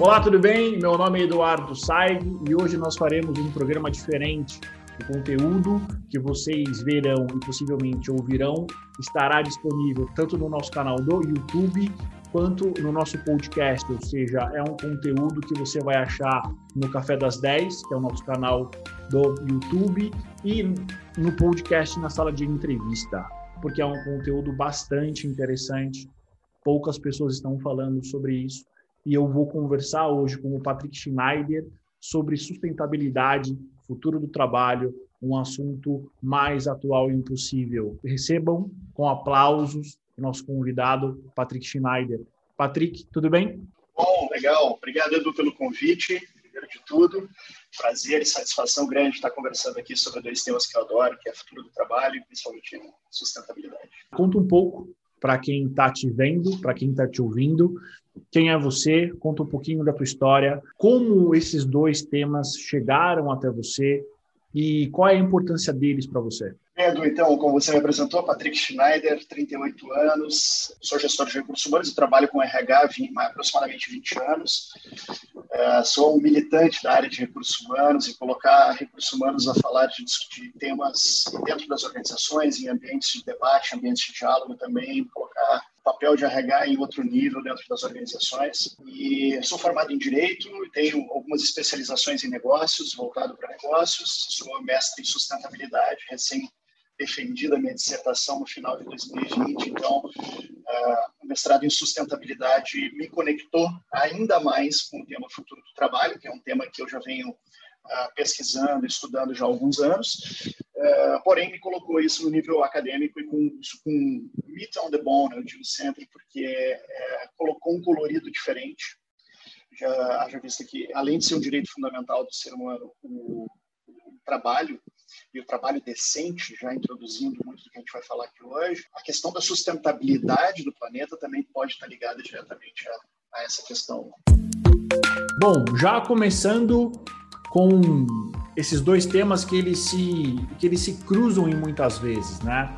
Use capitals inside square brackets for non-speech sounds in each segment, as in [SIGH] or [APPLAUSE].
Olá, tudo bem? Meu nome é Eduardo Saig e hoje nós faremos um programa diferente. O conteúdo que vocês verão e possivelmente ouvirão estará disponível tanto no nosso canal do YouTube quanto no nosso podcast, ou seja, é um conteúdo que você vai achar no Café das 10, que é o nosso canal do YouTube, e no podcast na sala de entrevista, porque é um conteúdo bastante interessante. Poucas pessoas estão falando sobre isso e eu vou conversar hoje com o Patrick Schneider sobre sustentabilidade, futuro do trabalho, um assunto mais atual e impossível. Recebam com aplausos o nosso convidado, Patrick Schneider. Patrick, tudo bem? Bom, legal. Obrigado, Edu, pelo convite. Primeiro de tudo, prazer e satisfação grande estar conversando aqui sobre dois temas que eu adoro, que é futuro do trabalho e principalmente sustentabilidade. Conta um pouco para quem está te vendo, para quem está te ouvindo, quem é você? Conta um pouquinho da tua história, como esses dois temas chegaram até você e qual é a importância deles para você. Edu, então, como você me apresentou, Patrick Schneider, 38 anos, sou gestor de recursos humanos e trabalho com RH há aproximadamente 20 anos. É, sou um militante da área de recursos humanos e colocar recursos humanos a falar de, de temas dentro das organizações, em ambientes de debate, ambientes de diálogo também, colocar papel de RH em outro nível dentro das organizações. E sou formado em Direito e tenho algumas especializações em negócios, voltado para negócios. Sou mestre em sustentabilidade, recém defendida a minha dissertação no final de 2020, então uh, o mestrado em sustentabilidade me conectou ainda mais com o tema futuro do trabalho, que é um tema que eu já venho uh, pesquisando, estudando já há alguns anos, uh, porém me colocou isso no nível acadêmico e com, com meat on the bone, eu digo sempre, porque colocou um colorido diferente, já haja visto que, além de ser um direito fundamental do ser humano, o, o trabalho e o trabalho decente, já introduzindo muito do que a gente vai falar aqui hoje, a questão da sustentabilidade do planeta também pode estar ligada diretamente a, a essa questão. Bom, já começando com esses dois temas que eles se, que eles se cruzam em muitas vezes, né?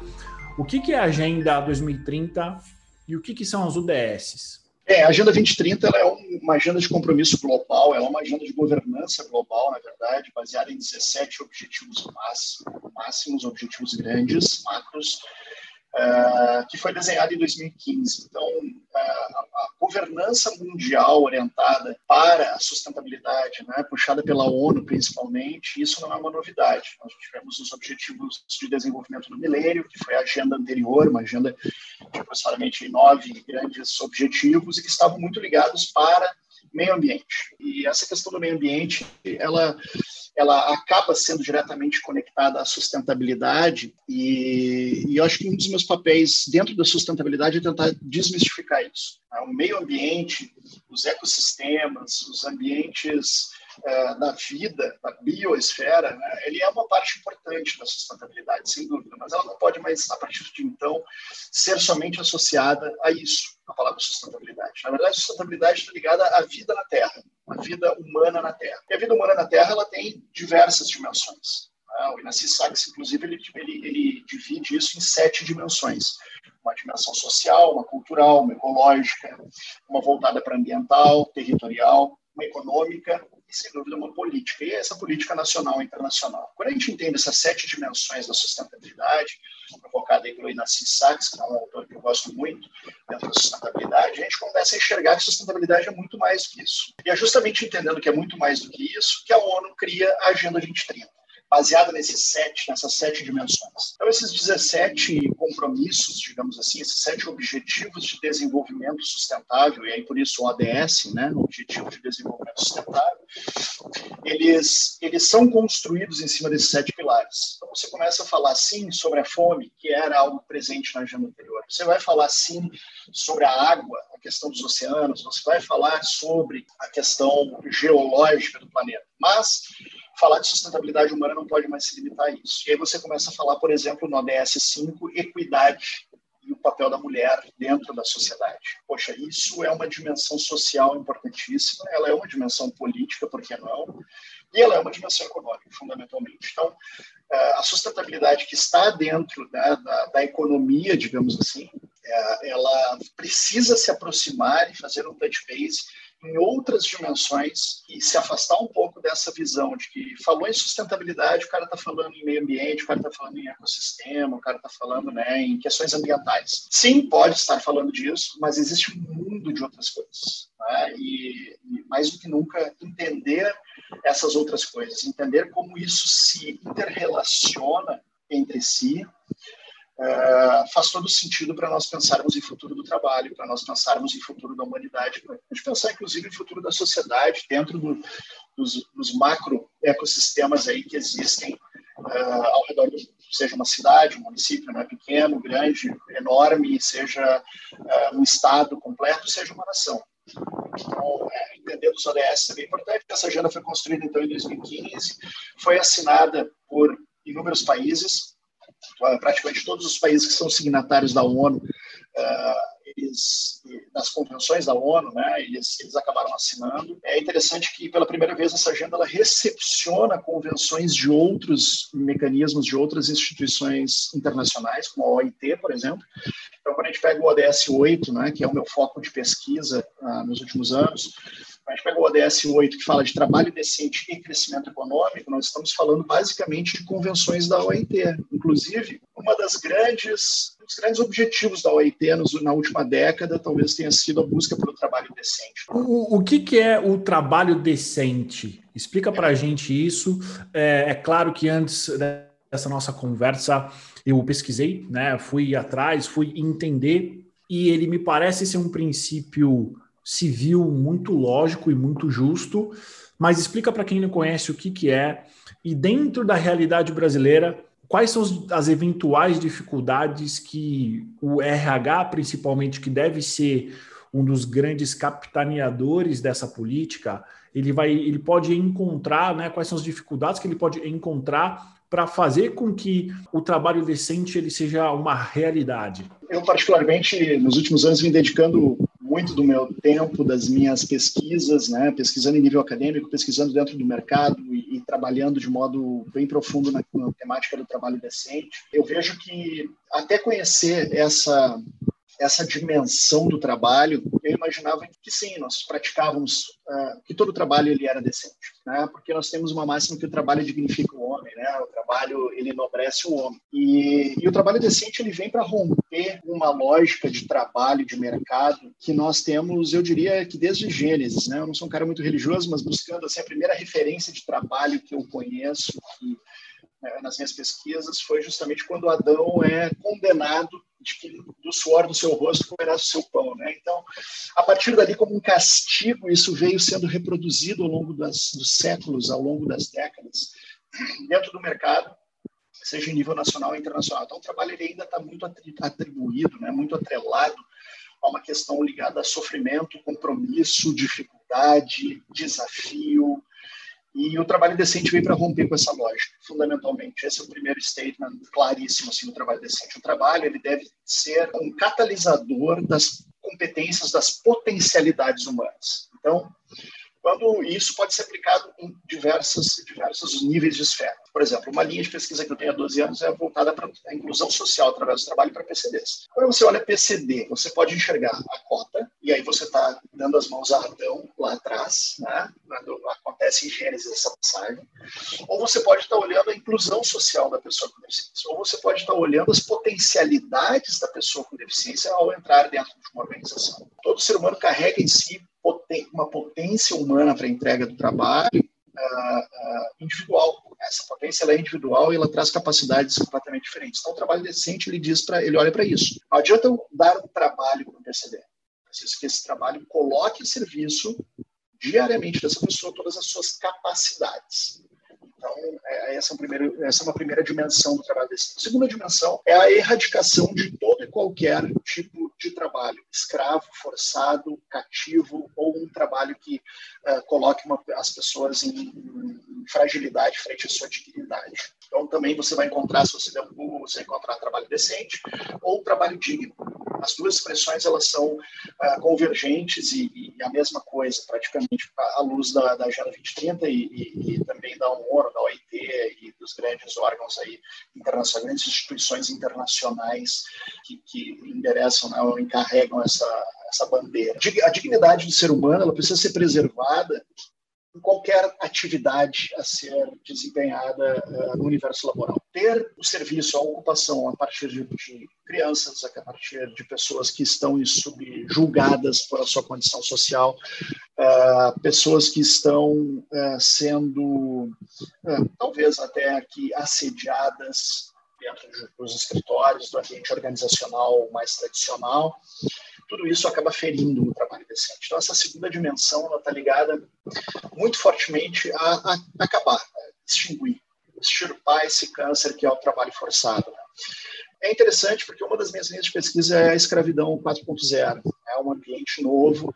O que, que é a Agenda 2030 e o que, que são as UDSs? É, a Agenda 2030 é uma agenda de compromisso global, é uma agenda de governança global, na verdade, baseada em 17 objetivos máximos, objetivos grandes, macros, uh, que foi desenhada em 2015. Então, a governança mundial orientada para a sustentabilidade, né, puxada pela ONU principalmente, isso não é uma novidade. Nós tivemos os Objetivos de Desenvolvimento do Milênio, que foi a agenda anterior, uma agenda de aproximadamente nove grandes objetivos e que estavam muito ligados para meio ambiente. E essa questão do meio ambiente, ela ela acaba sendo diretamente conectada à sustentabilidade e, e eu acho que um dos meus papéis dentro da sustentabilidade é tentar desmistificar isso. Né? O meio ambiente, os ecossistemas, os ambientes é, da vida, da biosfera, né? ele é uma parte importante da sustentabilidade, sem dúvida, mas ela não pode mais, a partir de então, ser somente associada a isso, a palavra sustentabilidade. Na verdade, sustentabilidade está ligada à vida na Terra a vida humana na Terra. E a vida humana na Terra ela tem diversas dimensões. Né? O Inácio Sachs, inclusive, ele, ele, ele divide isso em sete dimensões. Uma dimensão social, uma cultural, uma ecológica, uma voltada para ambiental, territorial, uma econômica sem dúvida, uma política. E essa política nacional e internacional. Quando a gente entende essas sete dimensões da sustentabilidade, provocada aí pelo Inácio Sachs, que é um autor que eu gosto muito, dentro da sustentabilidade, a gente começa a enxergar que sustentabilidade é muito mais do que isso. E é justamente entendendo que é muito mais do que isso que a ONU cria a Agenda 2030 baseada nesses sete, nessas sete dimensões. Então, esses 17 compromissos, digamos assim, esses sete objetivos de desenvolvimento sustentável, e aí por isso o ODS, né, Objetivo de Desenvolvimento Sustentável, eles, eles são construídos em cima desses sete pilares. Então, você começa a falar, sim, sobre a fome, que era algo presente na agenda anterior. Você vai falar, sim, sobre a água, a questão dos oceanos. Você vai falar sobre a questão geológica do planeta. Mas falar de sustentabilidade humana não pode mais se limitar a isso. E aí você começa a falar, por exemplo, no ODS 5, equidade e o papel da mulher dentro da sociedade. Poxa, isso é uma dimensão social importantíssima, ela é uma dimensão política, por que não? E ela é uma dimensão econômica, fundamentalmente. Então, eh, a sustentabilidade que está dentro né, da, da, economia, digamos assim, é, ela precisa se aproximar e fazer um touch base em outras dimensões e se afastar um pouco dessa visão de que falou em sustentabilidade, o cara está falando em meio ambiente, o cara está falando em ecossistema, o cara está falando né, em questões ambientais. Sim, pode estar falando disso, mas existe um mundo de outras coisas. Né? E, e mais do que nunca, entender essas outras coisas, entender como isso se interrelaciona entre si, é, faz todo sentido para nós pensarmos em futuro do trabalho, para nós pensarmos em futuro da humanidade, para a gente pensar, inclusive, em futuro da sociedade, dentro do, dos, dos, macro ecossistemas aí que existem uh, ao redor do seja uma cidade, um município, né, pequeno, grande, enorme, seja uh, um estado completo, seja uma nação. Então, é, entender os ODS é bem importante. Essa agenda foi construída, então, em 2015, foi assinada por inúmeros países, praticamente todos os países que são signatários da ONU, eh, eles, das convenções da ONU, né, eles, eles acabaram assinando. É interessante que, pela primeira vez, essa agenda ela recepciona convenções de outros mecanismos, de outras instituições internacionais, como a OIT, por exemplo. Então, quando a gente pega o ODS 8, né, que é o meu foco de pesquisa ah, nos últimos anos, gente pega o ODS 8, que fala de trabalho decente e crescimento econômico, nós estamos falando basicamente de convenções da OIT. Inclusive, uma das grandes, um dos grandes objetivos da OIT na última década talvez tenha sido a busca pelo trabalho decente. O, o que, que é o trabalho decente? Explica para a gente isso. É, é claro que antes dessa nossa conversa eu pesquisei, né, fui atrás, fui entender, e ele me parece ser um princípio civil muito lógico e muito justo, mas explica para quem não conhece o que, que é e dentro da realidade brasileira, quais são as eventuais dificuldades que o RH, principalmente, que deve ser um dos grandes capitaneadores dessa política, ele vai, ele pode encontrar, né, quais são as dificuldades que ele pode encontrar para fazer com que o trabalho decente ele seja uma realidade? Eu particularmente nos últimos anos vim dedicando muito do meu tempo, das minhas pesquisas, né, pesquisando em nível acadêmico, pesquisando dentro do mercado e, e trabalhando de modo bem profundo na, na temática do trabalho decente. Eu vejo que até conhecer essa essa dimensão do trabalho, eu imaginava que sim, nós praticávamos uh, que todo trabalho ele era decente, né? Porque nós temos uma máxima que o trabalho dignifica o homem, né? O trabalho ele enobrece o homem. E, e o trabalho decente ele vem para romper uma lógica de trabalho, de mercado que nós temos, eu diria que desde Gênesis, né? Eu não sou um cara muito religioso, mas buscando assim a primeira referência de trabalho que eu conheço que né, nas minhas pesquisas foi justamente quando Adão é condenado de que do suor do seu rosto comerás o seu pão. Né? Então, a partir dali, como um castigo, isso veio sendo reproduzido ao longo das, dos séculos, ao longo das décadas, dentro do mercado, seja em nível nacional ou internacional. Então, o trabalho ele ainda está muito atribuído, né? muito atrelado a uma questão ligada a sofrimento, compromisso, dificuldade, desafio, e o trabalho decente veio para romper com essa lógica, fundamentalmente. Esse é o primeiro statement claríssimo assim, do trabalho decente. O trabalho ele deve ser um catalisador das competências, das potencialidades humanas. Então, quando isso pode ser aplicado em diversos, diversos níveis de esfera. Por exemplo, uma linha de pesquisa que eu tenho há 12 anos é voltada para a inclusão social através do trabalho para PCDs. Quando você olha PCD, você pode enxergar a cota, e aí você está dando as mãos a Adão lá atrás, né? quando acontece em Gênesis essa passagem, ou você pode estar olhando a inclusão social da pessoa com deficiência, ou você pode estar olhando as potencialidades da pessoa com deficiência ao entrar dentro de uma organização. Todo ser humano carrega em si uma potência humana para a entrega do trabalho uh, uh, individual. Essa potência ela é individual e ela traz capacidades completamente diferentes. Então, o trabalho decente ele diz para ele olha para isso. Não adianta eu dar um trabalho para o PCD. Preciso que esse trabalho coloque a serviço diariamente dessa pessoa todas as suas capacidades. Então, é, essa, é primeiro, essa é uma primeira dimensão do trabalho decente. A segunda dimensão é a erradicação de todo e qualquer tipo de trabalho, escravo, forçado, cativo, ou um trabalho que uh, coloque uma, as pessoas em, em, fragilidade frente à sua dignidade. Então, também você vai encontrar, se você der um Google, você vai encontrar trabalho decente ou trabalho digno. As duas expressões elas são uh, convergentes e, e, a mesma coisa, praticamente, à luz da, da Agenda 2030 e, e, e, também da ONU, da OIT e dos grandes órgãos aí internacionais, grandes instituições internacionais que, que endereçam, né, ou encarregam essa, essa bandeira. A dignidade do ser humano ela precisa ser preservada em qualquer atividade a ser desempenhada uh, no universo laboral. Ter o serviço, a ocupação a partir de, de, crianças, a partir de pessoas que estão subjugadas por a sua condição social, uh, pessoas que estão uh, sendo, talvez até aqui, assediadas dentro dos escritórios, do ambiente organizacional mais tradicional, tudo isso acaba ferindo o trabalho decente. Então, essa segunda dimensão está ligada muito fortemente a, a, acabar, a extinguir, extirpar esse câncer que é o trabalho forçado. Né? É interessante porque uma das minhas linhas de pesquisa é a escravidão 4.0. É um ambiente novo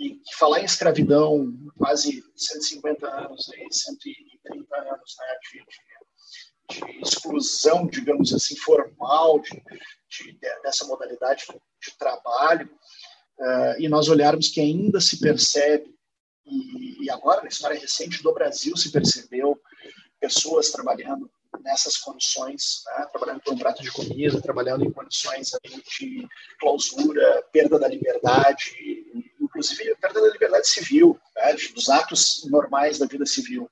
e falar em escravidão, quase 150 anos, aí, 130 anos né, de, de, de exclusão, digamos assim, formal de, de, dessa modalidade de trabalho, uh, e nós olharmos que ainda se percebe, e, e, agora na história recente do Brasil se percebeu pessoas trabalhando nessas condições, né, trabalhando por um prato de comida, trabalhando em condições de clausura, perda da liberdade, inclusive perda da liberdade civil, né, dos atos normais da vida civil.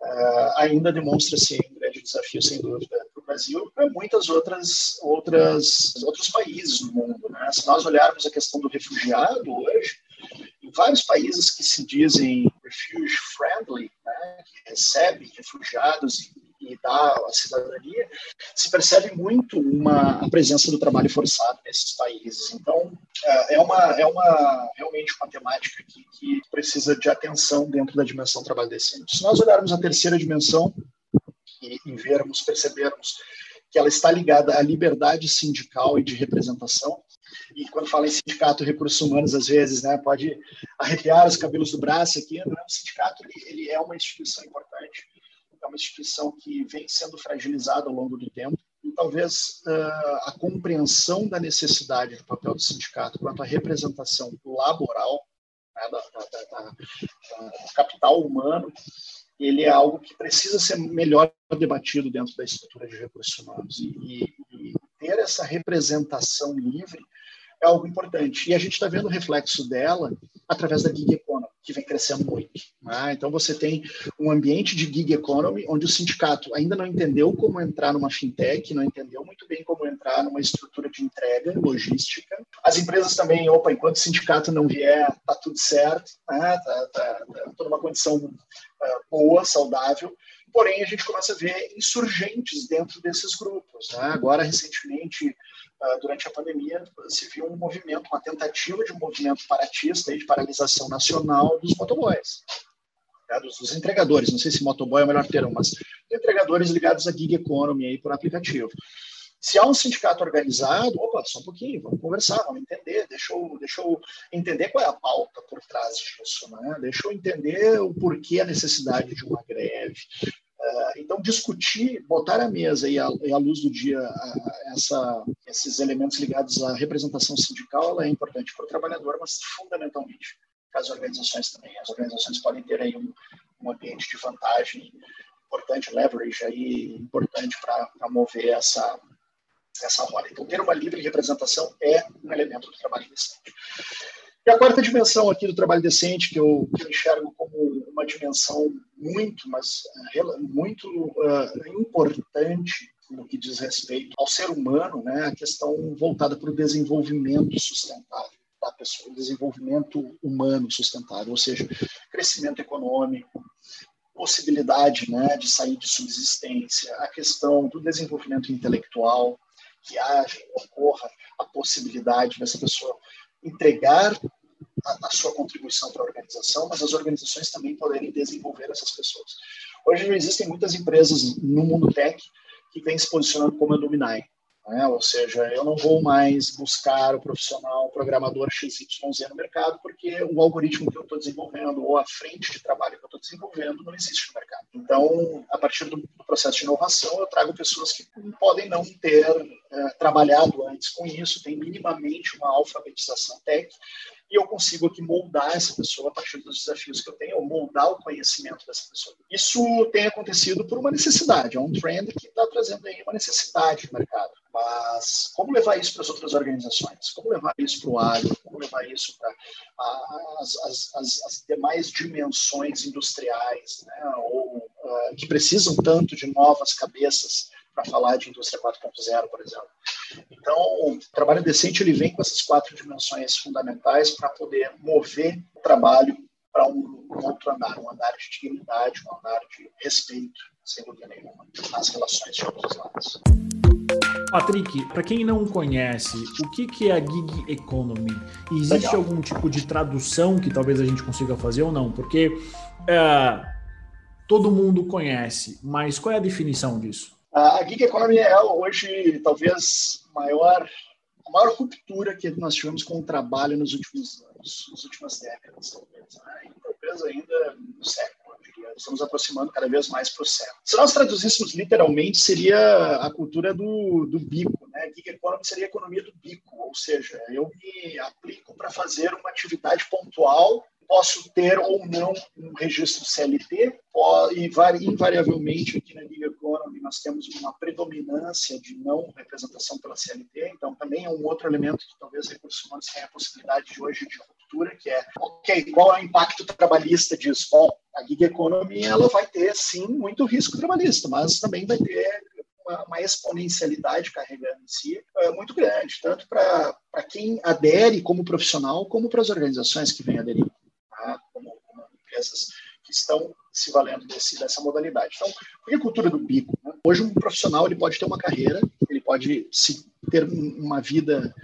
Uh, ainda demonstra-se um grande desafio, sem dúvida, Brasil para muitas outras, outras outros países do mundo. Né? Se nós olharmos a questão do refugiado hoje, em vários países que se dizem refugee friendly, né, que recebem refugiados e e dá a cidadania, se percebe muito uma, a presença do trabalho forçado nesses países. Então, é, é uma, é uma realmente uma temática que, que precisa de atenção dentro da dimensão trabalho decente. Se nós olharmos a terceira dimensão e, e vermos, percebermos que ela está ligada à liberdade sindical e de representação. E quando fala em sindicato recursos humanos, às vezes, né, pode arrepiar os cabelos do braço aqui. Né? O sindicato ele, ele é uma instituição importante é uma instituição que vem sendo fragilizada ao longo do tempo, e talvez uh, a compreensão da necessidade do papel do sindicato quanto à representação laboral, né, da, da, da, do capital humano, ele é algo que precisa ser melhor debatido dentro da estrutura de recursos humanos. E, e, ter essa representação livre é algo importante. E a gente está vendo o reflexo dela através da gig economy, que vem crescendo muito. Né? Então, você tem um ambiente de gig economy onde o sindicato ainda não entendeu como entrar numa fintech, não entendeu muito bem como entrar numa estrutura de entrega logística. As empresas também, opa, enquanto o sindicato não vier, tá tudo certo, né? tá, tá, tá numa condição uh, boa, saudável. Porém, a gente começa a ver insurgentes dentro desses grupos. Né? Agora, recentemente, durante a pandemia, se viu um movimento, uma tentativa de um movimento paratista, de paralisação nacional dos motoboys, né, dos, dos, entregadores. Não sei se motoboy é o melhor termo, mas entregadores ligados à gig economy aí por aplicativo. Se há um sindicato organizado, opa, só um pouquinho, vamos conversar, vamos entender, deixa eu, deixa eu entender qual é a pauta por trás disso, né? deixa eu entender o porquê a necessidade de uma greve, então, discutir, botar à mesa e à, e à luz do dia essa, esses elementos ligados à representação sindical é importante para o trabalhador, mas fundamentalmente para as organizações também. As organizações podem ter aí um, um ambiente de vantagem importante, leverage aí importante para mover essa, essa roda. Então, ter uma livre representação é um elemento do trabalho decente. E a quarta dimensão aqui do trabalho decente, que eu, que eu enxergo como uma dimensão muito, mas eh, muito uh, importante no que diz respeito ao ser humano, né, a questão voltada para o desenvolvimento sustentável da pessoa, desenvolvimento humano sustentável, ou seja, crescimento econômico, possibilidade né, de sair de subsistência, a questão do desenvolvimento intelectual, que haja, ocorra a possibilidade dessa pessoa entregar a, a sua contribuição para a organização, mas as organizações também poderem desenvolver essas pessoas. Hoje já existem muitas empresas no mundo tech que vêm se posicionando como alumni. Né? Ou seja, eu não vou mais buscar o profissional, o programador XYZ no mercado, porque o algoritmo que eu estou desenvolvendo ou a frente de trabalho que eu estou desenvolvendo não existe no mercado. Então, a partir do processo de inovação, eu trago pessoas que podem não ter é, trabalhado antes com isso, tem minimamente uma alfabetização técnica, e eu consigo aqui moldar essa pessoa a partir dos desafios que eu tenho, ou moldar o conhecimento dessa pessoa. Isso tem acontecido por uma necessidade, é um trend que está trazendo aí uma necessidade do mercado. Mas como levar isso para as outras organizações? Como levar isso para o agro? Como levar isso para as, as, as, as, demais dimensões industriais, né? ou uh, que precisam tanto de novas cabeças para falar de indústria 4.0, por exemplo. Então, o trabalho decente ele vem com essas quatro dimensões fundamentais para poder mover o trabalho para um, um, outro andar, um andar de dignidade, um andar de respeito, sem dúvida nenhuma, nas relações de ambos os lados. Patrick, para quem não conhece, o que, que é a gig economy? Existe Legal. algum tipo de tradução que talvez a gente consiga fazer ou não? Porque é, todo mundo conhece, mas qual é a definição disso? A gig economy é hoje talvez maior a maior ruptura que nós tivemos com o trabalho nos últimos anos, nas últimas décadas, talvez, né? talvez ainda no século estamos aproximando cada vez mais para o céu. Se nós traduzíssemos literalmente, seria a cultura do, do bico, né? Gig economy seria a economia do bico, ou seja, eu me aplico para fazer uma atividade pontual posso ter ou não um registro CLT, e invariavelmente aqui na Gig Economy nós temos uma predominância de não representação pela CLT, então também é um outro elemento que talvez recursos humanos tenha a possibilidade de hoje de ruptura, que é, ok, qual é o impacto trabalhista disso? Bom, a Gig Economy ela vai ter, sim, muito risco trabalhista, mas também vai ter uma, exponencialidade carregando em si é, muito grande, tanto para quem adere como profissional, como para as organizações que vêm aderir, empresas que estão se valendo desse, dessa modalidade. Então, por que a cultura do bico? Né? Hoje, um profissional ele pode ter uma carreira, ele pode se, ter uma vida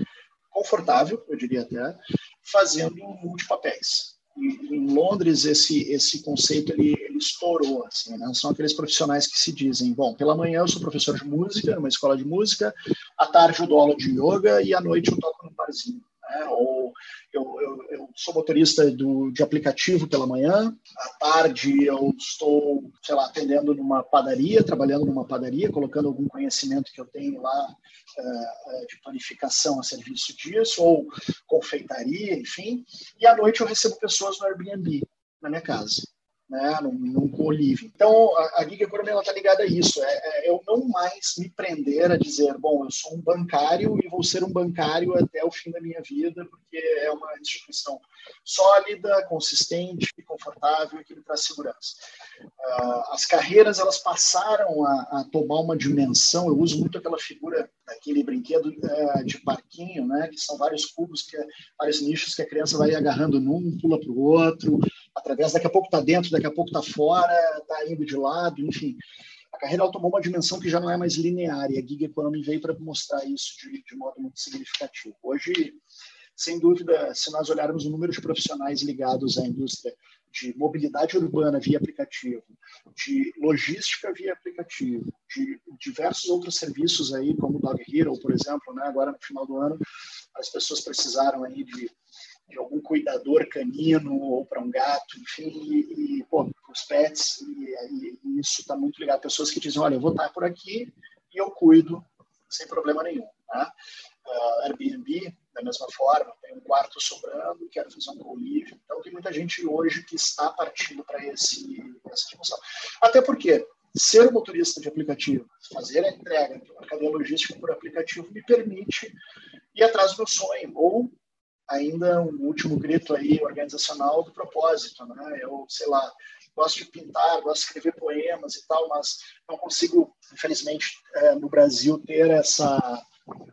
confortável, eu diria até, fazendo multipapéis. Em Londres esse esse conceito ele, ele estourou assim, né? são aqueles profissionais que se dizem bom pela manhã eu sou professor de música numa escola de música à tarde eu dou aula de yoga e à noite eu toco no barzinho né? ou eu, eu, eu, sou motorista do, de aplicativo pela manhã, à tarde eu estou, sei lá, atendendo numa padaria, trabalhando numa padaria, colocando algum conhecimento que eu tenho lá uh, de planificação a serviço disso, ou confeitaria, enfim, e à noite eu recebo pessoas no Airbnb, na minha casa né, num, num co-living. Então, a, a Gig está ligada a isso, é, é, eu não mais me prender a dizer, bom, eu sou um bancário e vou ser um bancário até o fim da minha vida, porque é uma instituição sólida, consistente, confortável e que me traz segurança. Uh, as carreiras, elas passaram a, a, tomar uma dimensão, eu uso muito aquela figura daquele brinquedo uh, de parquinho, né, que são vários cubos, que, vários nichos que a criança vai agarrando num, pula para o outro, através, daqui a pouco está dentro, daqui a pouco está fora, está indo de lado, enfim. A carreira tomou uma dimensão que já não é mais linear e a Gig Economy veio para mostrar isso de, de modo muito significativo. Hoje, sem dúvida, se nós olharmos o número de profissionais ligados à indústria de mobilidade urbana via aplicativo, de logística via aplicativo, de diversos outros serviços aí, como o Dog Hero, por exemplo, né? agora no final do ano, as pessoas precisaram aí de de algum cuidador canino ou para um gato, enfim, e, e pô, os pets, e, e isso está muito ligado. Pessoas que dizem, olha, eu vou estar por aqui e eu cuido sem problema nenhum. Tá? Uh, Airbnb, da mesma forma, tem um quarto sobrando, quero fazer um co-living. Então, tem muita gente hoje que está partindo para essa dimensão. Até porque ser motorista de aplicativo, fazer a entrega uma cadeia logística por aplicativo me permite ir atrás do meu sonho, ou ainda um último grito aí organizacional do propósito, né? Eu, sei lá, gosto de pintar, gosto de escrever poemas e tal, mas não consigo, infelizmente, é, no Brasil ter essa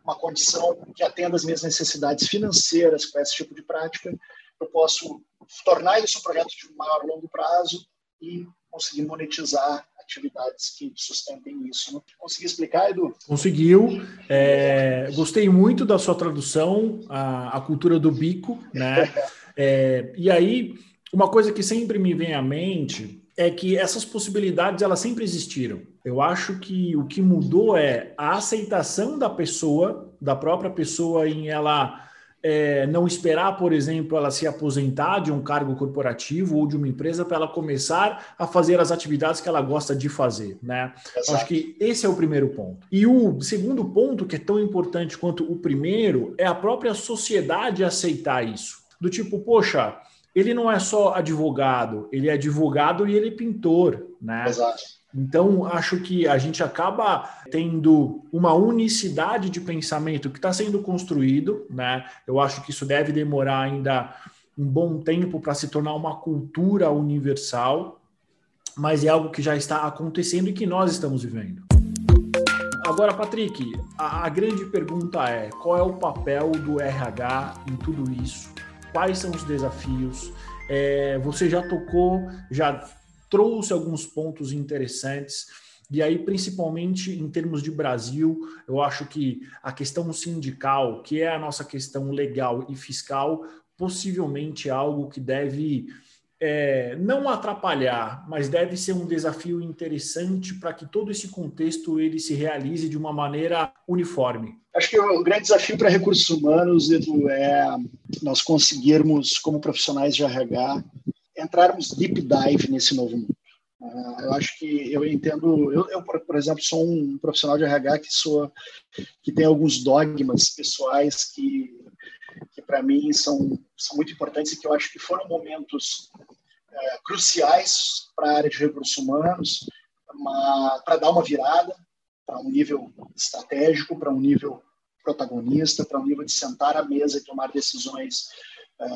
uma condição que atenda às minhas necessidades financeiras com esse tipo de prática. Eu posso tornar isso um projeto de maior longo prazo e conseguir monetizar atividades que sustentem isso. Não consegui explicar, Edu? Conseguiu. É, gostei muito da sua tradução, a, a cultura do bico, né? [LAUGHS] É, e aí, uma coisa que sempre me vem à mente é que essas possibilidades elas sempre existiram. Eu acho que o que mudou é a aceitação da pessoa, da própria pessoa em ela é, não esperar, por exemplo, ela se aposentar de um cargo corporativo ou de uma empresa para ela começar a fazer as atividades que ela gosta de fazer, né? Acho que esse é o primeiro ponto. E o segundo ponto, que é tão importante quanto o primeiro, é a própria sociedade aceitar isso. Do tipo, poxa, ele não é só advogado, ele é advogado e ele é pintor, né? Exato. Então, acho que a gente acaba tendo uma unicidade de pensamento que está sendo construído, né? Eu acho que isso deve demorar ainda um bom tempo para se tornar uma cultura universal, mas é algo que já está acontecendo e que nós estamos vivendo. Agora, Patrick, a, a grande pergunta é: qual é o papel do RH em tudo isso? Quais são os desafios? É, você já tocou, já trouxe alguns pontos interessantes. E aí, principalmente em termos de Brasil, eu acho que a questão sindical, que é a nossa questão legal e fiscal, possivelmente é algo que deve é, não atrapalhar, mas deve ser um desafio interessante para que todo esse contexto ele se realize de uma maneira uniforme. Acho que o grande desafio para recursos humanos, Edu, é nós conseguirmos, como profissionais de RH, entrarmos deep dive nesse novo mundo. Uh, eu acho que eu entendo, eu, eu, por exemplo, sou um profissional de RH que sou, que tem alguns dogmas pessoais que, que para mim são, são muito importantes e que eu acho que foram momentos uh, cruciais para a área de recursos humanos, para dar uma virada para um nível estratégico, para um nível protagonista, para um nível de sentar à mesa e tomar decisões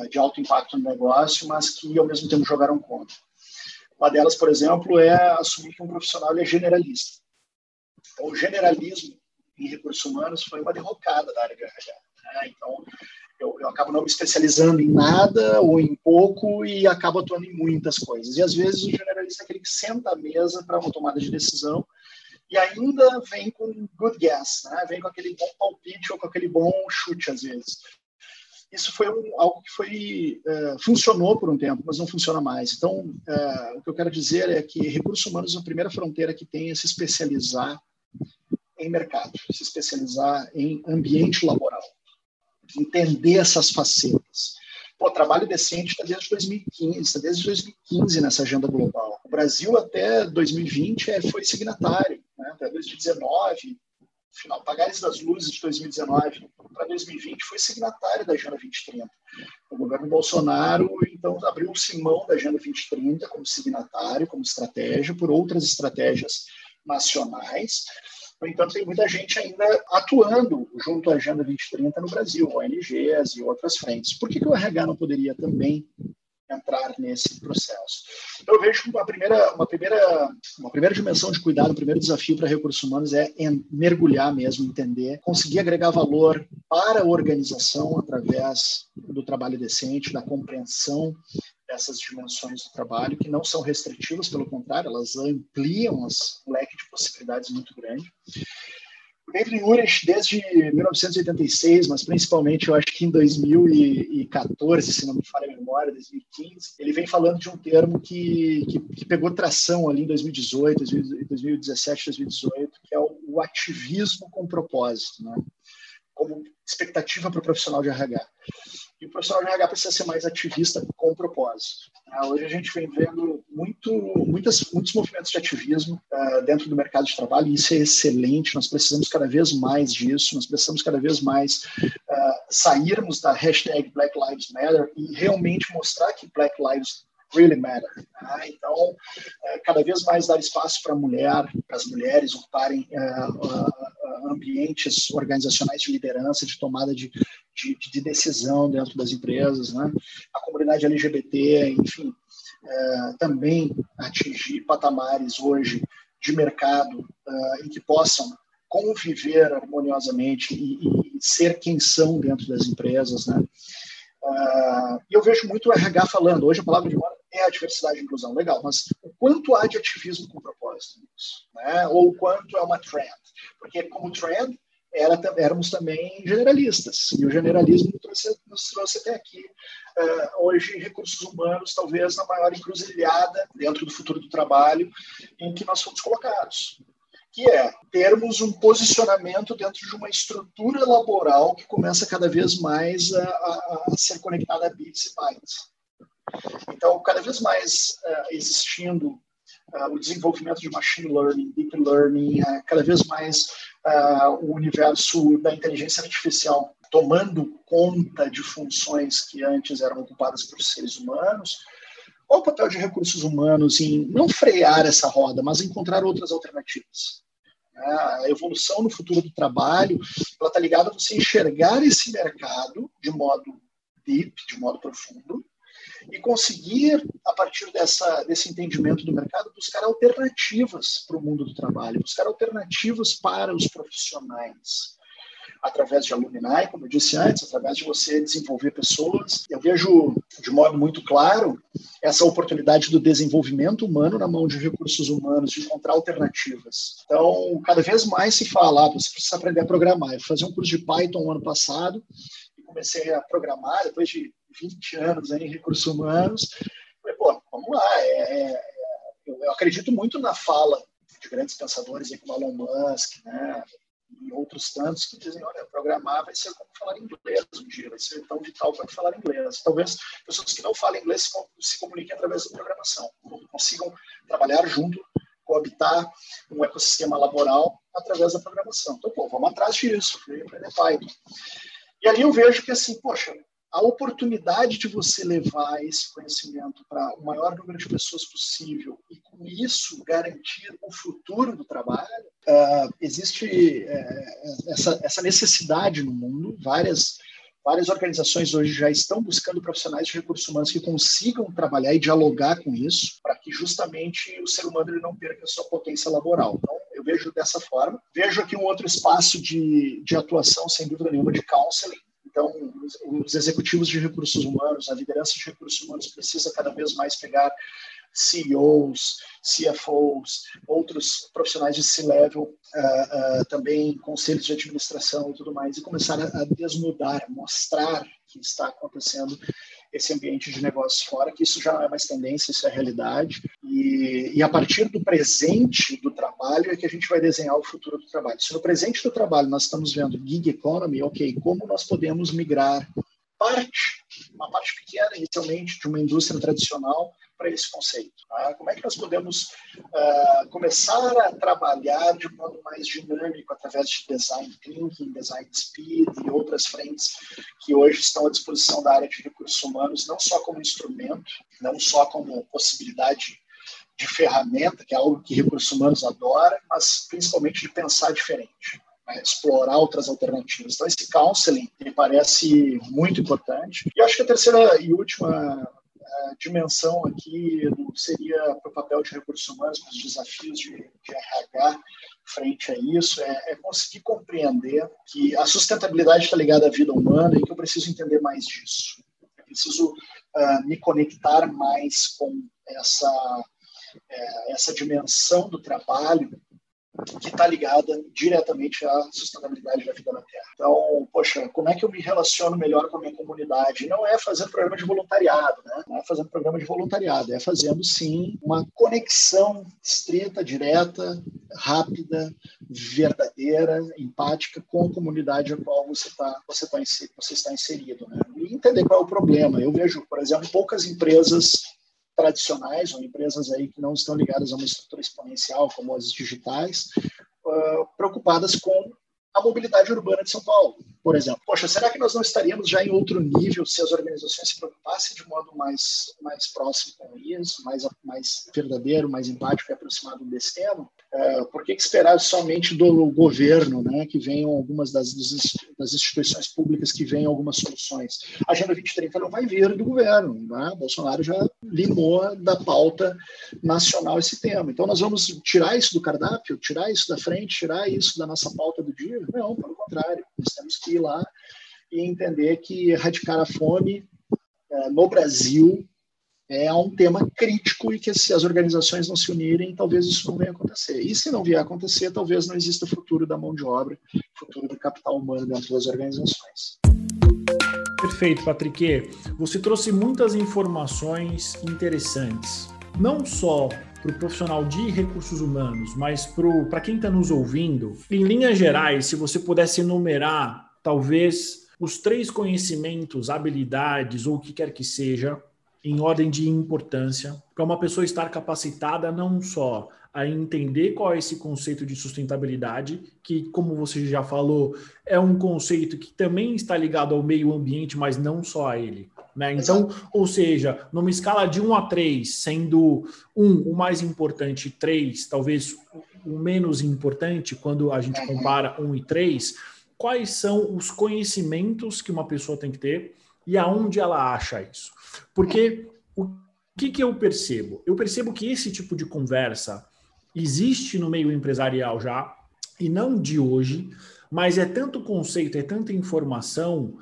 de alto impacto no negócio, mas que ao mesmo tempo jogaram contra. Uma delas, por exemplo, é assumir que um profissional é generalista. Então, o generalismo em recursos humanos foi uma derrocada da área de RH. Né? Então, eu, eu, acabo não me especializando em nada ou em pouco e acabo atuando em muitas coisas. E às vezes o generalista é aquele que senta à mesa para uma tomada de decisão e ainda vem com good guess, né? vem com aquele bom palpite ou com aquele bom chute às vezes isso foi um, algo que foi uh, funcionou por um tempo, mas não funciona mais. Então, uh, o que eu quero dizer é que recursos humanos é a primeira fronteira que tem é se especializar em mercado, se especializar em ambiente laboral, entender essas facetas. Pô, trabalho decente está desde 2015, está desde 2015 nessa agenda global. O Brasil até 2020 é, foi signatário, né? até 2019 final, Pagares das Luzes de 2019 para 2020 foi signatário da Agenda 2030. O governo Bolsonaro, então, abriu o simão da Agenda 2030 como signatário, como estratégia, por outras estratégias nacionais. No entanto, tem muita gente ainda atuando junto à Agenda 2030 no Brasil, ONGs e outras frentes. Por que, que o RH não poderia também entrar nesse processo. Eu vejo uma primeira, uma primeira, uma primeira dimensão de cuidado, o um primeiro desafio para recursos humanos é mergulhar mesmo, entender, conseguir agregar valor para a organização através do trabalho decente, da compreensão dessas dimensões do trabalho, que não são restritivas, pelo contrário, elas ampliam as, um leque de possibilidades muito grande. David Urich, desde 1986, mas principalmente eu acho que em 2014, se não me falha a memória, 2015, ele vem falando de um termo que, que, que pegou tração ali em 2018, 2017, 2018, que é o, o ativismo com propósito, né? como expectativa para o profissional de RH. E o profissional de RH precisa ser mais ativista com propósito. Ah, hoje a gente vem vendo muito, muitas, muitos movimentos de ativismo uh, dentro do mercado de trabalho, e isso é excelente. Nós precisamos cada vez mais disso, nós precisamos cada vez mais uh, sairmos da hashtag Black Lives Matter e realmente mostrar que Black Lives really matter. Tá? Então, cada vez mais dar espaço para a mulher, para as mulheres ocuparem ambientes organizacionais de liderança, de tomada de, de, de, decisão dentro das empresas, né? a comunidade LGBT, enfim, é, também atingir patamares hoje de mercado é, em que possam conviver harmoniosamente e, e, ser quem são dentro das empresas, né? Uh, e eu vejo muito o RH falando, hoje a palavra de moda é a diversidade e inclusão, legal, mas o quanto há de ativismo com propósito nisso, né? ou o quanto é uma trend? Porque como trend, era, éramos também generalistas, e o generalismo nos trouxe, nos trouxe até aqui. Uh, hoje, recursos humanos, talvez na maior encruzilhada dentro do futuro do trabalho em que nós fomos colocados que é termos um posicionamento dentro de uma estrutura laboral que começa cada vez mais a, a, a ser conectada a bits e bytes. Então, cada vez mais uh, existindo uh, o desenvolvimento de machine learning, deep learning, uh, cada vez mais o universo da inteligência artificial tomando conta de funções que antes eram ocupadas por seres humanos, qual o papel de recursos humanos em não frear essa roda, mas encontrar outras alternativas? É, a evolução no futuro do trabalho, está ligada a você enxergar esse mercado de modo deep, de modo profundo, e conseguir, a partir dessa, desse entendimento do mercado, buscar alternativas para o mundo do trabalho, buscar alternativas para os profissionais através de alumni, como eu disse antes, através de você desenvolver pessoas. Eu vejo de modo muito claro essa oportunidade do desenvolvimento humano na mão de recursos humanos, de encontrar alternativas. Então, cada vez mais se fala, ah, você precisa aprender a programar. Eu fiz um curso de Python no ano passado e comecei a programar depois de 20 anos em recursos humanos. Falei, pô, vamos lá. É, é, eu acredito muito na fala de grandes pensadores como Elon Musk, né? e outros tantos que dizem, olha, programar vai ser como falar inglês um dia, vai ser tão vital quanto falar inglês. Talvez pessoas que não falam inglês se comuniquem através da programação, consigam trabalhar junto, coabitar um ecossistema laboral através da programação. Então, pô, vamos atrás disso, aprender Python. E ali eu vejo que, assim, poxa, a oportunidade de você levar esse conhecimento para o maior número de pessoas possível e com isso garantir o futuro do trabalho, uh, existe uh, essa, essa necessidade no mundo. Várias, várias organizações hoje já estão buscando profissionais de recursos humanos que consigam trabalhar e dialogar com isso, para que justamente o ser humano ele não perca a sua potência laboral. Então, eu vejo dessa forma. Vejo aqui um outro espaço de, de atuação, sem dúvida nenhuma, de counseling então, os executivos de recursos humanos, a liderança de recursos humanos precisa cada vez mais pegar CEOs, CFOs, outros profissionais de C-level, uh, uh, também conselhos de administração e tudo mais, e começar a, a desnudar, mostrar que está acontecendo esse ambiente de negócios fora, que isso já não é mais tendência, isso é realidade. E, e, a partir do presente do trabalho é que a gente vai desenhar o futuro do trabalho. Se no presente do trabalho nós estamos vendo gig economy, ok, como nós podemos migrar parte, uma parte pequena inicialmente de uma indústria tradicional para esse conceito? Tá? Como é que nós podemos uh, começar a trabalhar de modo mais dinâmico através de design thinking, design speed e outras frentes que hoje estão à disposição da área de recursos humanos, não só como instrumento, não só como possibilidade de ferramenta, que é algo que recursos humanos adora, mas principalmente de pensar diferente. Explorar outras alternativas. Então, esse counseling me parece muito importante. E acho que a terceira e última dimensão aqui seria para o papel de recursos humanos, para os desafios de, de RH frente a isso, é, é, conseguir compreender que a sustentabilidade está ligada à vida humana e que eu preciso entender mais disso. Eu preciso uh, me conectar mais com essa, é, essa dimensão do trabalho que está ligada diretamente à sustentabilidade da vida na Terra. Então, poxa, como é que eu me relaciono melhor com a minha comunidade? Não é fazendo programa de voluntariado, né? Não é fazendo programa de voluntariado, é fazendo sim uma conexão estrita, direta, rápida, verdadeira, empática com a comunidade a qual você está você tá, você está inserido, né? E entender qual é o problema. Eu vejo, por exemplo, poucas empresas tradicionais ou empresas aí que não estão ligadas a uma estrutura exponencial como as digitais, uh, preocupadas com a mobilidade urbana de São Paulo, por exemplo. Poxa, será que nós não estaríamos já em outro nível se as organizações se preocupassem de modo mais, mais próximo com isso, mais, mais verdadeiro, mais empático e aproximado desse tema? É, por que, esperar somente do governo, né, que venham algumas das, das instituições públicas que venham algumas soluções? A Agenda 2030 não vai vir do governo, né? Bolsonaro já limou da pauta nacional esse tema. Então nós vamos tirar isso do cardápio, tirar isso da frente, tirar isso da nossa pauta do dia? Não, pelo contrário, nós temos que ir lá e entender que erradicar a fome é, no Brasil é um tema crítico e que se as organizações não se unirem, talvez isso não venha acontecer. E se não vier a acontecer, talvez não exista futuro da mão de obra, futuro do capital humano dentro das organizações. Perfeito, Patrick. Você trouxe muitas informações interessantes, não só para o profissional de recursos humanos, mas para quem está nos ouvindo, em linhas gerais, se você pudesse enumerar, talvez, os três conhecimentos, habilidades ou o que quer que seja, em ordem de importância, para uma pessoa estar capacitada não só a entender qual é esse conceito de sustentabilidade, que, como você já falou, é um conceito que também está ligado ao meio ambiente, mas não só a ele. Né? Então, ou seja, numa escala de 1 a 3, sendo 1 o mais importante, 3 talvez o menos importante, quando a gente compara 1 e 3, quais são os conhecimentos que uma pessoa tem que ter e aonde ela acha isso? Porque o que, que eu percebo? Eu percebo que esse tipo de conversa existe no meio empresarial já, e não de hoje, mas é tanto conceito, é tanta informação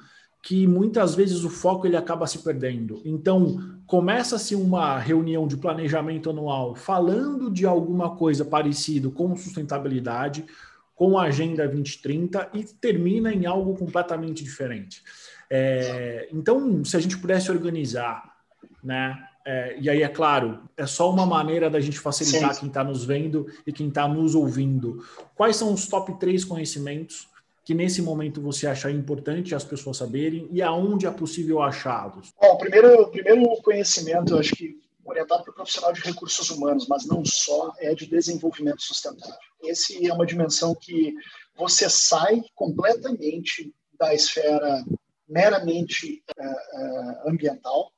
que muitas vezes o foco ele acaba se perdendo. Então, começa-se uma reunião de planejamento anual falando de alguma coisa parecido com sustentabilidade, com a Agenda 2030 e termina em algo completamente diferente. É, então, se a gente pudesse organizar, né, é, e aí, é claro, é só uma maneira da gente facilitar Sim. quem está nos vendo e quem está nos ouvindo. Quais são os top três conhecimentos que nesse momento você acha importante as pessoas saberem e aonde é possível achá-los? Bom, primeiro, primeiro conhecimento, acho que orientado para o profissional de recursos humanos, mas não só, é de desenvolvimento sustentável. Esse é uma dimensão que você sai completamente da esfera meramente uh, uh, ambiental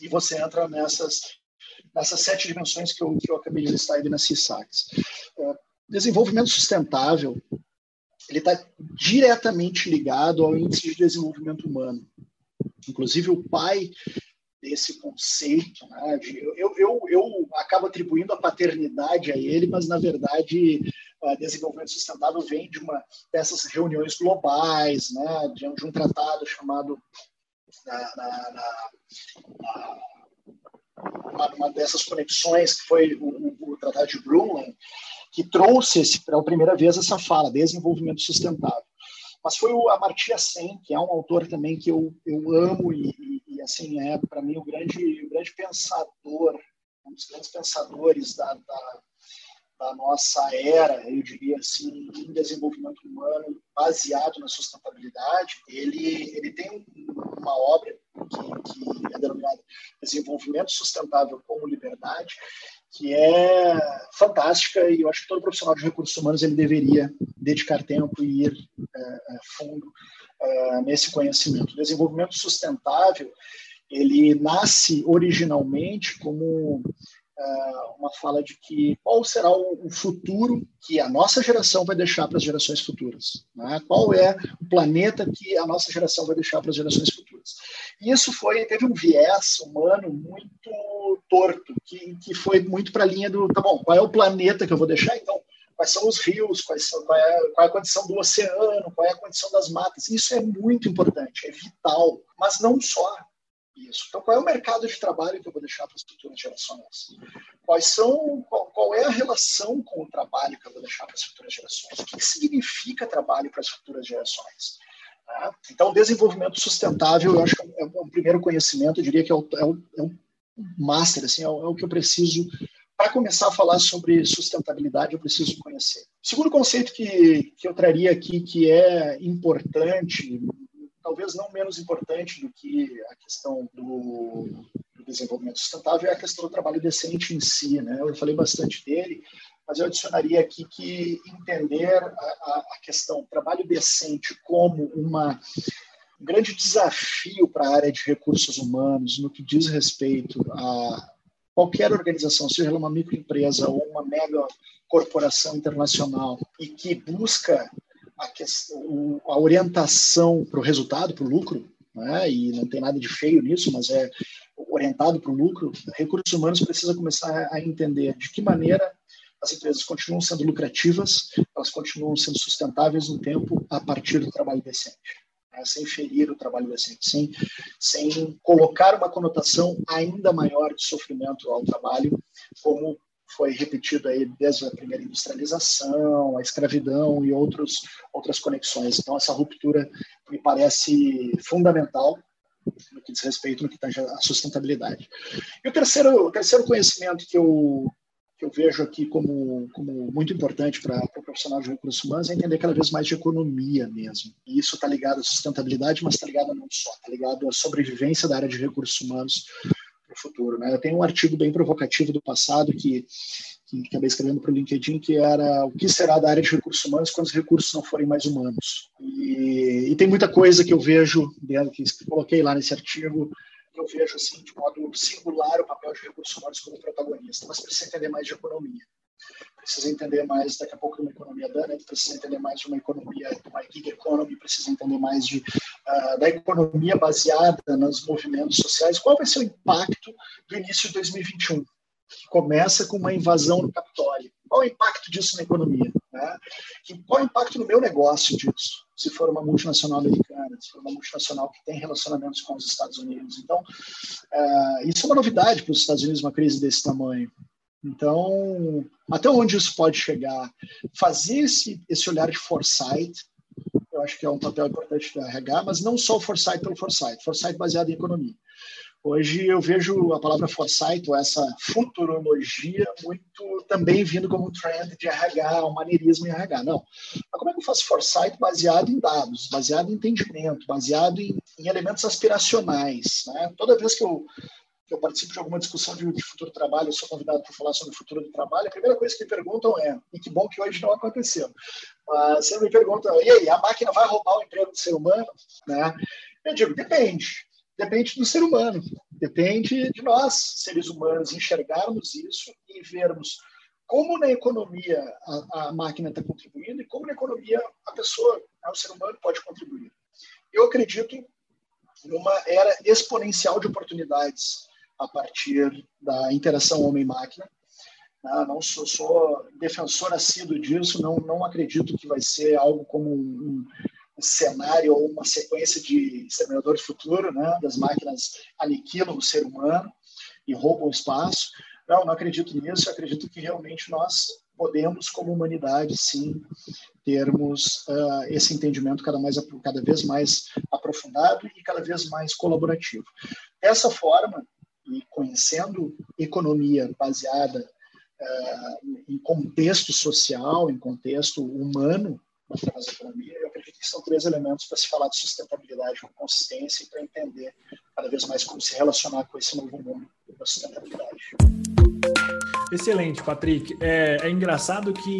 e você entra nessas, nessas sete dimensões que eu, que eu acabei de listar aí na CISACs. É, desenvolvimento sustentável, ele está diretamente ligado ao índice de desenvolvimento humano. Inclusive, o pai desse conceito, né, de, eu, eu, eu acabo atribuindo a paternidade a ele, mas, na verdade, desenvolvimento sustentável vem de uma dessas reuniões globais, né, de, um tratado chamado na, na, na, uma, dessas conexões, que foi o, o, o Tratado de Brundtland, que trouxe esse, pela primeira vez essa fala, desenvolvimento sustentável. Mas foi o Amartya Sen, que é um autor também que eu, eu amo e, e, e assim, é para mim o grande, o grande pensador, um dos grandes pensadores da, da da nossa era, eu diria assim, em desenvolvimento humano baseado na sustentabilidade, ele, ele tem uma obra que, que é denominada Desenvolvimento Sustentável como Liberdade, que é fantástica e eu acho que todo profissional de recursos humanos ele deveria dedicar tempo e ir é, é fundo é, nesse conhecimento. O desenvolvimento sustentável ele nasce originalmente como uma fala de que qual será o futuro que a nossa geração vai deixar para as gerações futuras. Né? Qual é o planeta que a nossa geração vai deixar para as gerações futuras. E isso foi, teve um viés humano muito torto, que, que foi muito para a linha do, tá bom, qual é o planeta que eu vou deixar? Então, quais são os rios, quais são, qual, é, qual é a condição do oceano, qual é a condição das matas. Isso é muito importante, é vital, mas não só isso. Então, qual é o mercado de trabalho que eu vou deixar para as futuras gerações? Quais são, qual, qual, é a relação com o trabalho que eu vou deixar para as futuras gerações? O que, significa trabalho para as futuras gerações? Tá? Então, desenvolvimento sustentável, eu acho que é um, primeiro conhecimento, eu diria que é o, é o, é o master, assim, é o, é o que eu preciso para começar a falar sobre sustentabilidade, eu preciso conhecer. O segundo conceito que, que eu traria aqui, que é importante, talvez não menos importante do que a questão do, do desenvolvimento sustentável é a questão do trabalho decente em si. Né? Eu falei bastante dele, mas eu adicionaria aqui que entender a, a, a questão trabalho decente como uma um grande desafio para a área de recursos humanos no que diz respeito a qualquer organização, seja ela uma microempresa ou uma mega corporação internacional, e que busca a, a orientação para o resultado, para o lucro, né? e não tem nada de feio nisso, mas é orientado para o lucro, recursos humanos precisa começar a entender de que maneira as empresas continuam sendo lucrativas, elas continuam sendo sustentáveis no tempo a partir do trabalho decente, né? sem ferir o trabalho decente, sem, sem colocar uma conotação ainda maior de sofrimento ao trabalho, como foi repetido aí desde a primeira industrialização, a escravidão e outros, outras conexões. Então, essa ruptura me parece fundamental no que diz respeito no que tange a sustentabilidade. E o terceiro, o terceiro conhecimento que eu, que eu vejo aqui como, como muito importante para o profissional de recursos humanos é entender cada vez mais de economia mesmo. E isso está ligado à sustentabilidade, mas está ligado não só, está ligado à sobrevivência da área de recursos humanos futuro. Né? Eu tenho um artigo bem provocativo do passado que, que acabei escrevendo para o LinkedIn, que era o que será da área de recursos humanos quando os recursos não forem mais humanos. E, e tem muita coisa que eu vejo, dentro, que coloquei lá nesse artigo, eu vejo assim de modo singular o papel de recursos humanos como protagonista, mas precisa entender mais de economia. Precisa entender mais, daqui a pouco, de uma economia dana, precisa entender mais de uma economia, de uma gig economy, precisa entender mais de, uh, da economia baseada nos movimentos sociais. Qual vai ser o impacto do início de 2021? Que começa com uma invasão no Capitólio. Qual o impacto disso na economia? Né? Qual o impacto no meu negócio disso? Se for uma multinacional americana, se for uma multinacional que tem relacionamentos com os Estados Unidos. Então, uh, isso é uma novidade para os Estados Unidos, uma crise desse tamanho. Então, até onde isso pode chegar? Fazer esse, esse olhar de foresight, eu acho que é um papel importante da RH, mas não só o foresight pelo foresight, foresight baseado em economia. Hoje eu vejo a palavra foresight, ou essa futurologia, muito também vindo como um trend de RH, um maneirismo em RH. Não. Mas como é que eu faço foresight baseado em dados, baseado em entendimento, baseado em, em elementos aspiracionais? Né? Toda vez que eu, que eu participo de alguma discussão de, de futuro trabalho, eu sou convidado para falar sobre o futuro do trabalho, a primeira coisa que me perguntam é, e que bom que hoje não aconteceu, mas você me pergunta, e aí, a máquina vai roubar o emprego do ser humano? Né? Eu digo, depende depende do ser humano, depende de nós, seres humanos, enxergarmos isso e vermos como na economia a, a máquina está contribuindo e como na economia a pessoa, né, o ser humano, pode contribuir. Eu acredito numa era exponencial de oportunidades a partir da interação homem-máquina. Né, não sou, sou defensor assíduo disso, não, não acredito que vai ser algo como um, um cenário ou uma sequência de Exterminador do Futuro, né? das máquinas aniquilam o ser humano e roubam o espaço. Não, não acredito nisso. Acredito que realmente nós podemos, como humanidade, sim, termos uh, esse entendimento cada, mais, cada vez mais aprofundado e cada vez mais colaborativo. Dessa forma, e conhecendo economia baseada uh, em contexto social, em contexto humano, através economia, eu acredito que são três elementos para se falar de sustentabilidade com consistência e para entender cada vez mais como se relacionar com esse novo mundo da sustentabilidade. Excelente, Patrick. É, é engraçado que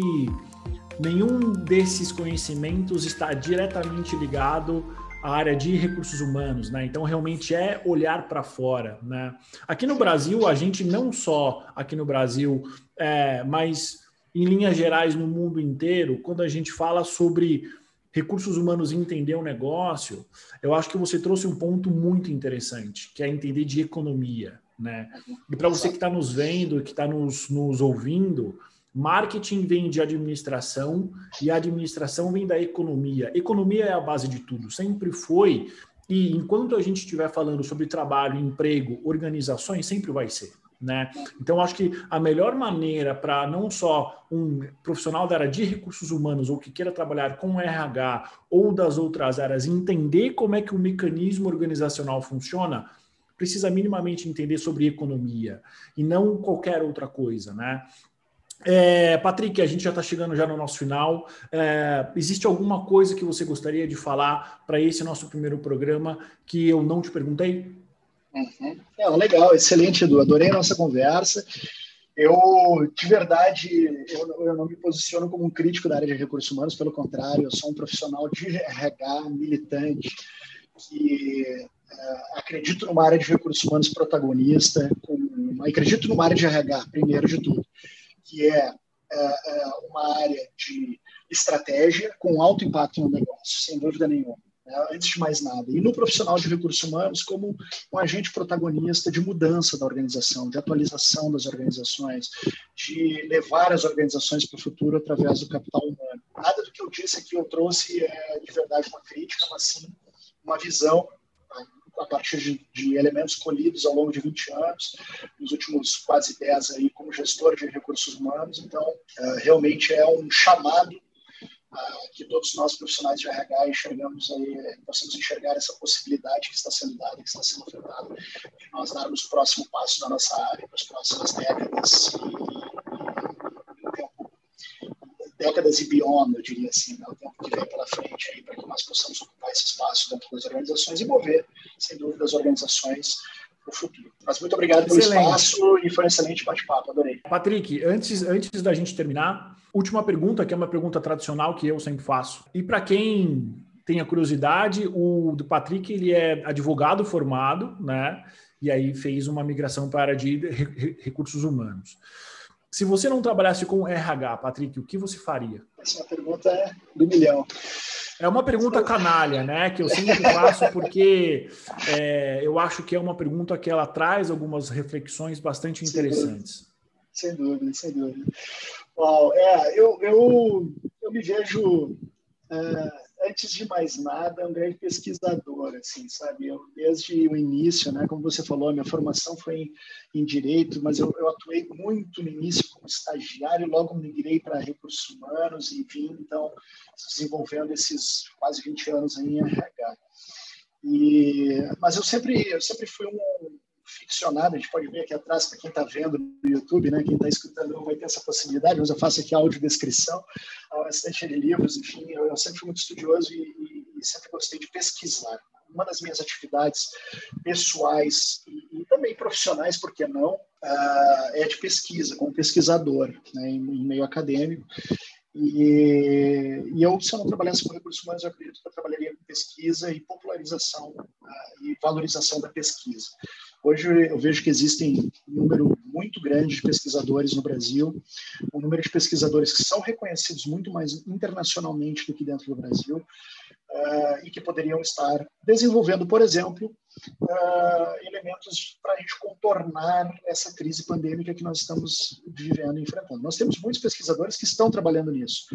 nenhum desses conhecimentos está diretamente ligado à área de recursos humanos, né? Então realmente é olhar para fora, né? Aqui no Brasil a gente não só aqui no Brasil, é, mas em linhas gerais no mundo inteiro, quando a gente fala sobre recursos humanos e entender o negócio, eu acho que você trouxe um ponto muito interessante, que é entender de economia. Né? E para você que está nos vendo, que está nos, nos ouvindo, marketing vem de administração e a administração vem da economia. Economia é a base de tudo, sempre foi. E enquanto a gente estiver falando sobre trabalho, emprego, organizações, sempre vai ser. Né? Então, acho que a melhor maneira para não só um profissional da área de recursos humanos ou que queira trabalhar com RH ou das outras áreas entender como é que o mecanismo organizacional funciona, precisa minimamente entender sobre economia e não qualquer outra coisa. Né? É, Patrick, a gente já está chegando já no nosso final. É, existe alguma coisa que você gostaria de falar para esse nosso primeiro programa que eu não te perguntei? Uhum. É, legal, excelente, Edu. Adorei a nossa conversa. Eu, de verdade, eu, eu, não me posiciono como um crítico da área de recursos humanos, pelo contrário, eu sou um profissional de RH militante que uh, acredito numa área de recursos humanos protagonista, com, acredito numa área de RH, primeiro de tudo, que é uh, uma área de estratégia com alto impacto no negócio, sem dúvida nenhuma né, antes de mais nada. E no profissional de recursos humanos, como um agente protagonista de mudança da organização, de atualização das organizações, de levar as organizações para o futuro através do capital humano. Nada do que eu disse aqui eu trouxe é de verdade uma crítica, mas sim uma visão a partir de, de, elementos colhidos ao longo de 20 anos, nos últimos quase 10 aí como gestor de recursos humanos. Então, uh, realmente é um chamado que todos nós profissionais de RH enxergamos aí, possamos enxergar essa possibilidade que está sendo dada, que está sendo ofertada, de nós darmos o próximo passo na nossa área, nas próximas décadas, décadas e beyond, eu diria assim, né? o tempo que vem pela frente aí para que nós possamos ocupar esse espaço dentro das organizações e mover, sem dúvida, as organizações para o futuro. Mas muito obrigado pelo excelente. espaço e foi um excelente bate-papo, adorei. Patrick, antes, antes da gente terminar, última pergunta, que é uma pergunta tradicional que eu sempre faço. E para quem tem a curiosidade, o do Patrick ele é advogado formado, né? E aí fez uma migração para a área de recursos humanos. Se você não trabalhasse com RH, Patrick, o que você faria? Essa pergunta é do milhão. É uma pergunta canalha, né? Que eu sempre [LAUGHS] faço porque é, eu acho que é uma pergunta que ela traz algumas reflexões bastante interessantes. Sem dúvida, sem dúvida. Uau, é, eu, eu, eu me vejo é, antes de mais nada, um grande pesquisador, assim, sabe? Eu, desde o início, né, como você falou, minha formação foi em, em direito, mas eu, eu, atuei muito no início como estagiário, logo migrei para recursos humanos e vim, então, desenvolvendo esses quase 20 anos em RH. E, mas eu sempre, eu sempre fui um, ficcionado, a gente pode ver aqui atrás, para quem está vendo no YouTube, né, quem está escutando não vai ter essa possibilidade, mas eu faço aqui audiodescrição, bastante de livros, enfim, eu, eu, sempre fui muito estudioso e, e, e, sempre gostei de pesquisar. Uma das minhas atividades pessoais e, e também profissionais, por que não, uh, é de pesquisa, como pesquisador, né, em, em meio acadêmico. E, e, eu, se eu não trabalhasse com recursos humanos, eu acredito que eu trabalharia com pesquisa e popularização uh, e valorização da pesquisa. Hoje eu vejo que existem um número muito grande de pesquisadores no Brasil, um número de pesquisadores que são reconhecidos muito mais internacionalmente do que dentro do Brasil, uh, e que poderiam estar desenvolvendo, por exemplo, uh, elementos para a gente contornar essa crise pandêmica que nós estamos vivendo e enfrentando. Nós temos muitos pesquisadores que estão trabalhando nisso.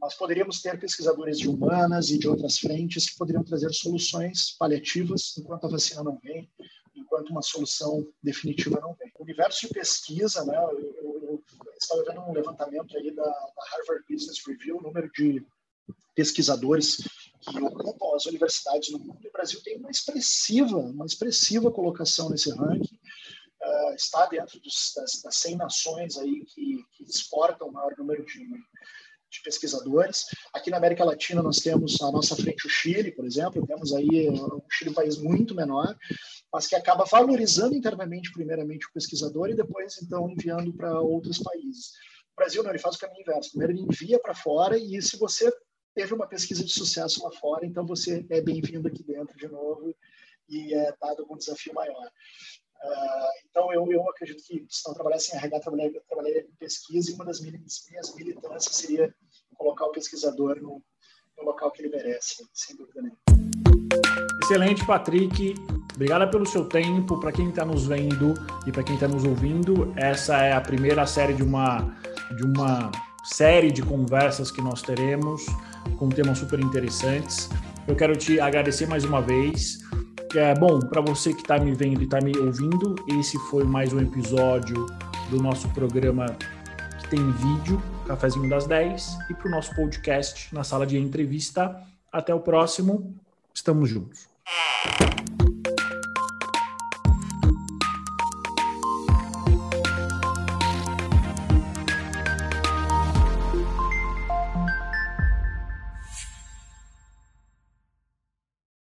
Nós poderíamos ter pesquisadores de humanas e de outras frentes que poderiam trazer soluções paliativas enquanto a vacina não vem, enquanto uma solução definitiva não vem. O universo de pesquisa, né, eu, eu, eu estava vendo um levantamento aí da, da, Harvard Business Review, o número de pesquisadores que ocupam as universidades no mundo. O Brasil tem uma expressiva, uma expressiva colocação nesse ranking. Uh, está dentro dos, das, das 100 nações aí que, que exportam o maior número de, de pesquisadores. Aqui na América Latina nós temos à nossa frente o Chile, por exemplo, temos aí o Chile um país muito menor, mas que acaba valorizando internamente, primeiramente, o pesquisador e depois, então, enviando para outros países. O Brasil não, ele faz o caminho inverso. Primeiro ele envia para fora e se você teve uma pesquisa de sucesso lá fora, então você é bem-vindo aqui dentro de novo e é dado um desafio maior. Uh, então, eu, eu acredito que se não trabalhasse em RH, trabalharia, trabalharia em pesquisa e uma das minhas, minhas militâncias seria colocar o pesquisador no, no local que ele merece, sem dúvida nenhuma. Excelente, Patrick. Obrigada pelo seu tempo. Para quem está nos vendo e para quem está nos ouvindo, essa é a primeira série de uma, de uma série de conversas que nós teremos com temas super interessantes. Eu quero te agradecer mais uma vez. É, bom, para você que está me vendo e está me ouvindo, esse foi mais um episódio do nosso programa que tem vídeo, Cafézinho das 10, e para o nosso podcast na sala de entrevista. Até o próximo. Estamos juntos.